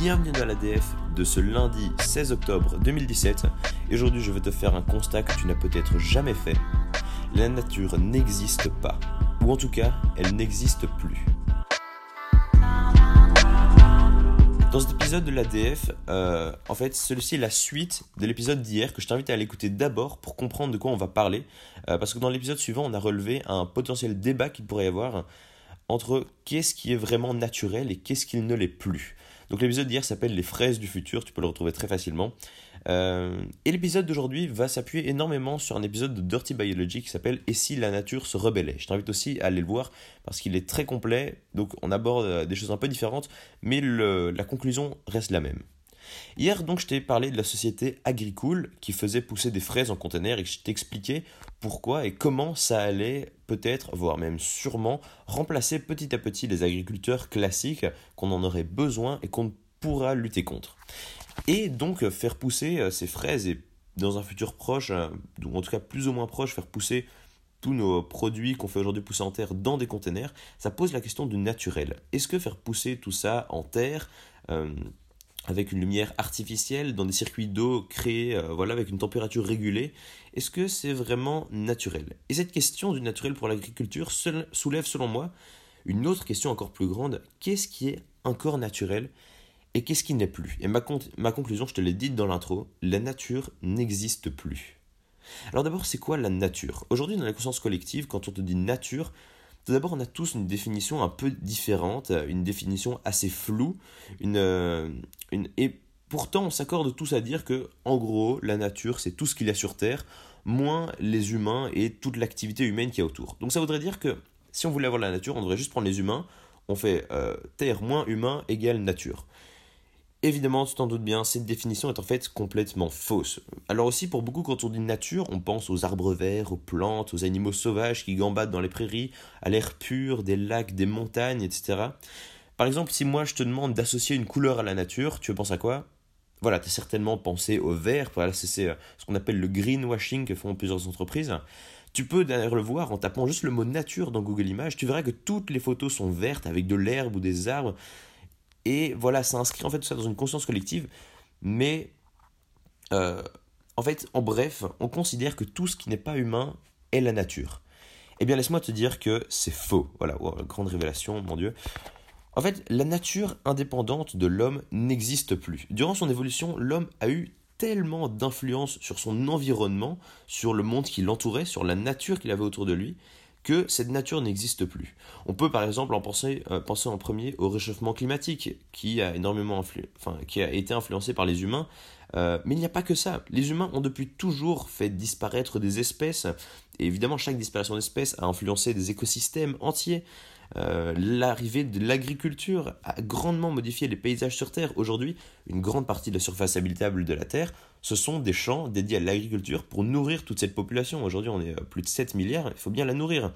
bienvenue dans l'ADF de ce lundi 16 octobre 2017. Et aujourd'hui, je vais te faire un constat que tu n'as peut-être jamais fait. La nature n'existe pas, ou en tout cas, elle n'existe plus. Dans cet épisode de l'ADF, euh, en fait, celui-ci est la suite de l'épisode d'hier que je t'invite à l'écouter d'abord pour comprendre de quoi on va parler. Euh, parce que dans l'épisode suivant, on a relevé un potentiel débat qu'il pourrait y avoir entre qu'est-ce qui est vraiment naturel et qu'est-ce qui ne l'est plus. Donc l'épisode d'hier s'appelle Les fraises du futur, tu peux le retrouver très facilement. Euh, et l'épisode d'aujourd'hui va s'appuyer énormément sur un épisode de Dirty Biology qui s'appelle Et si la nature se rebellait? Je t'invite aussi à aller le voir parce qu'il est très complet, donc on aborde euh, des choses un peu différentes, mais la conclusion reste la même. Hier, donc, je t'ai parlé de la société Agricool qui faisait pousser des fraises en conteneur et je t'expliquais pourquoi et comment ça allait peut-être, voire même sûrement, remplacer petit à petit les agriculteurs classiques qu'on en aurait besoin et qu'on pourra lutter contre. Et donc faire pousser euh, ces fraises et dans un futur proche, euh, ou en tout cas plus ou moins proche, faire pousser tous nos produits qu'on fait aujourd'hui pousser en terre dans des containers, ça pose la question du naturel. Est-ce que faire pousser tout ça en terre, euh, avec une lumière artificielle, dans des circuits d'eau créés euh, voilà, avec une température régulée, est-ce que c'est vraiment naturel? Et cette question du naturel pour l'agriculture soulève selon moi une autre question encore plus grande, qu'est-ce qui est encore naturel et qu'est-ce qui n'est plus? Et ma, ma conclusion, je te l'ai dite dans l'intro, la nature n'existe plus. Alors d'abord, c'est quoi la nature? Aujourd'hui, dans la conscience collective, quand on te dit nature, d'abord, on a tous une définition un peu différente, une définition assez floue, euh, et pourtant on s'accorde tous à dire que, en gros, la nature, c'est tout ce qu'il y a sur Terre, moins les humains et toute l'activité humaine qui y a autour. Donc ça voudrait dire que si on voulait avoir la nature, on devrait juste prendre les humains, on fait euh, Terre moins humain égale nature. Évidemment, tu t'en doutes bien, cette définition est en fait complètement fausse. Alors aussi, pour beaucoup, quand on dit nature, on pense aux arbres verts, aux plantes, aux animaux sauvages qui gambadent dans les prairies, à l'air pur, des lacs, des montagnes, etc. Par exemple, si moi je te demande d'associer une couleur à la nature, tu penses à quoi? Voilà, tu as certainement pensé au vert, c'est euh, ce qu'on appelle le greenwashing que font plusieurs entreprises. Tu peux d'ailleurs le voir en tapant juste le mot nature dans Google Images, tu verras que toutes les photos sont vertes avec de l'herbe ou des arbres. Et voilà, ça inscrit en fait tout ça dans une conscience collective. Mais euh, en fait, en bref, on considère que tout ce qui n'est pas humain est la nature. Eh bien, laisse-moi te dire que c'est faux. Voilà, grande révélation, mon Dieu. En fait, la nature indépendante de l'homme n'existe plus. Durant son évolution, l'homme a eu tellement d'influence sur son environnement, sur le monde qui l'entourait, sur la nature qu'il avait autour de lui, que cette nature n'existe plus. On peut par exemple en penser, euh, en premier au réchauffement climatique qui a énormément été influencé par les humains. Euh, mais il n'y a pas que ça. Les humains ont depuis toujours fait disparaître des espèces. Et évidemment, chaque disparition d'espèces a influencé des écosystèmes entiers. Euh, l'arrivée de l'agriculture a grandement modifié les paysages sur Terre. Aujourd'hui, une grande partie de la surface habitable de la Terre, ce sont des champs dédiés à l'agriculture pour nourrir toute cette population. Aujourd'hui, on est euh, plus de 7 milliards, il faut bien la nourrir.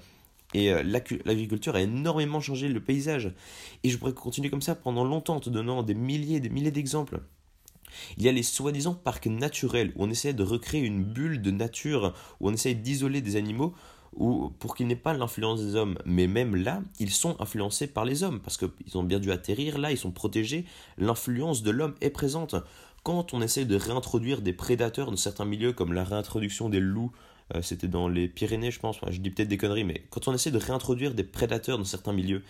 Et euh, l'agriculture a énormément changé le paysage. Et je pourrais continuer comme ça pendant longtemps, en te donnant des milliers et des milliers d'exemples. Il y a les soi-disant parcs naturels, où on essaie de recréer une bulle de nature, où on essaie d'isoler des animaux ou pour qu'il n'ait pas l'influence des hommes. Mais même là, ils sont influencés par les hommes, parce qu'ils ont bien dû atterrir là, ils sont protégés, l'influence de l'homme est présente. Quand on essaie de réintroduire des prédateurs dans certains milieux, comme la réintroduction des loups, euh, c'était dans les Pyrénées je pense, je dis peut-être des conneries, mais quand on essaie de réintroduire des prédateurs dans certains milieux,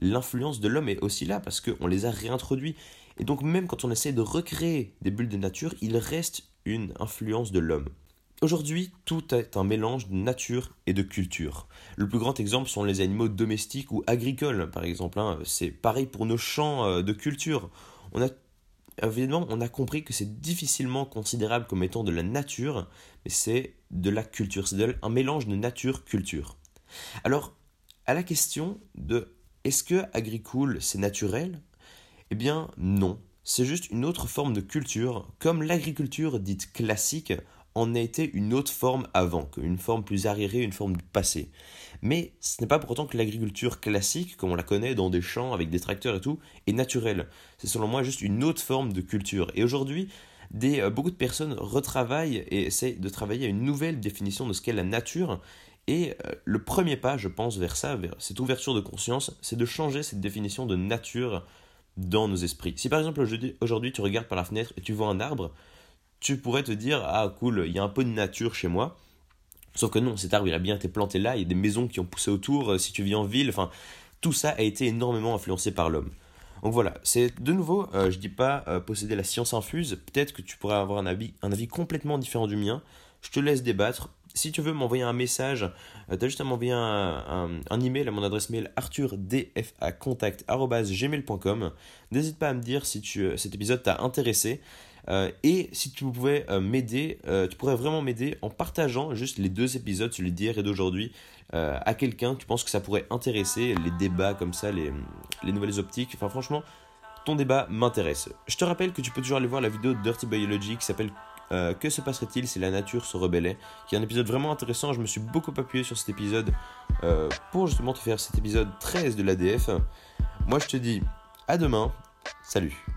l'influence de l'homme est aussi là, parce qu'on les a réintroduits. Et donc même quand on essaie de recréer des bulles de nature, il reste une influence de l'homme. Aujourd'hui, tout est un mélange de nature et de culture. Le plus grand exemple sont les animaux domestiques ou agricoles, par exemple. Hein. C'est pareil pour nos champs euh, de culture. On a, évidemment, on a compris que c'est difficilement considérable comme étant de la nature, mais c'est de la culture. C'est un mélange de nature-culture. Alors, à la question de est-ce que agricool c'est naturel? Eh bien, non. C'est juste une autre forme de culture, comme l'agriculture dite classique en a été une autre forme avant, une forme plus arriérée, une forme du passé. Mais ce n'est pas pour autant que l'agriculture classique, comme on la connaît dans des champs avec des tracteurs et tout, est naturelle. C'est selon moi juste une autre forme de culture. Et aujourd'hui, euh, beaucoup de personnes retravaillent et essayent de travailler à une nouvelle définition de ce qu'est la nature. Et euh, le premier pas, je pense, vers ça, vers cette ouverture de conscience, c'est de changer cette définition de nature dans nos esprits. Si par exemple aujourd'hui tu regardes par la fenêtre et tu vois un arbre, tu pourrais te dire ah cool, il y a un peu de nature chez moi. Sauf que non, cet arbre il a bien été planté là, il y a des maisons qui ont poussé autour, euh, si tu vis en ville, enfin tout ça a été énormément influencé par l'homme. Donc voilà, c'est de nouveau, je euh, je dis pas euh, posséder la science infuse, peut-être que tu pourrais avoir un avis, un avis complètement différent du mien. Je te laisse débattre. Si tu veux m'envoyer un message, euh, tu as juste à m'envoyer un, un, email à mon adresse mail arthurdfacontact.gmail.com. N'hésite pas à me dire si tu, cet épisode t'a intéressé. et si tu pouvais m'aider, tu pourrais vraiment m'aider en partageant juste les deux épisodes, celui d'hier et d'aujourd'hui, à quelqu'un. Tu penses que ça pourrait intéresser les débats comme ça, les, les nouvelles optiques. Enfin, franchement, ton débat m'intéresse. Je te rappelle que tu peux toujours aller voir la vidéo de Dirty Biology qui s'appelle euh, Que se passerait-il si la nature se rebellait qui est un épisode vraiment intéressant. Je me suis beaucoup appuyé sur cet épisode euh, pour justement te faire cet épisode 13 de l'ADF. Moi, je te dis à demain. Salut